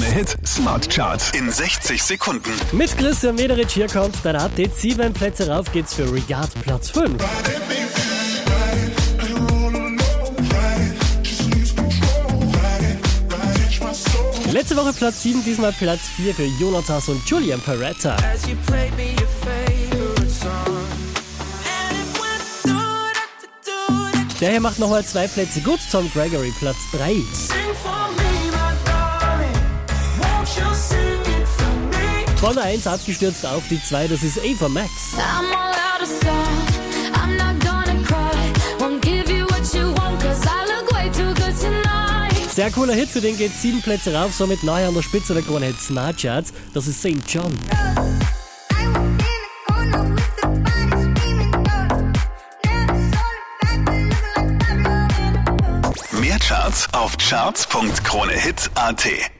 Krone Hit Smart Charts in 60 Sekunden. Mit Christian Mederich hier kommt dein Update. Sieben Plätze rauf geht's für Regard Platz 5. Letzte Woche Platz 7, diesmal Platz 4 für Jonatas und Julian Peretta. as you played me your favorite song. And it went do da do da Der hier macht nochmal zwei Plätze gut. Tom Gregory Platz 3. Von der 1 abgestürzt auf die 2, das ist Ava Max. Sehr cooler Hit, für den geht sieben Plätze rauf, somit neu an der Spitze der Krone Hit Smart Charts. Das ist St. John. Mehr Charts auf charts.kronehit.at.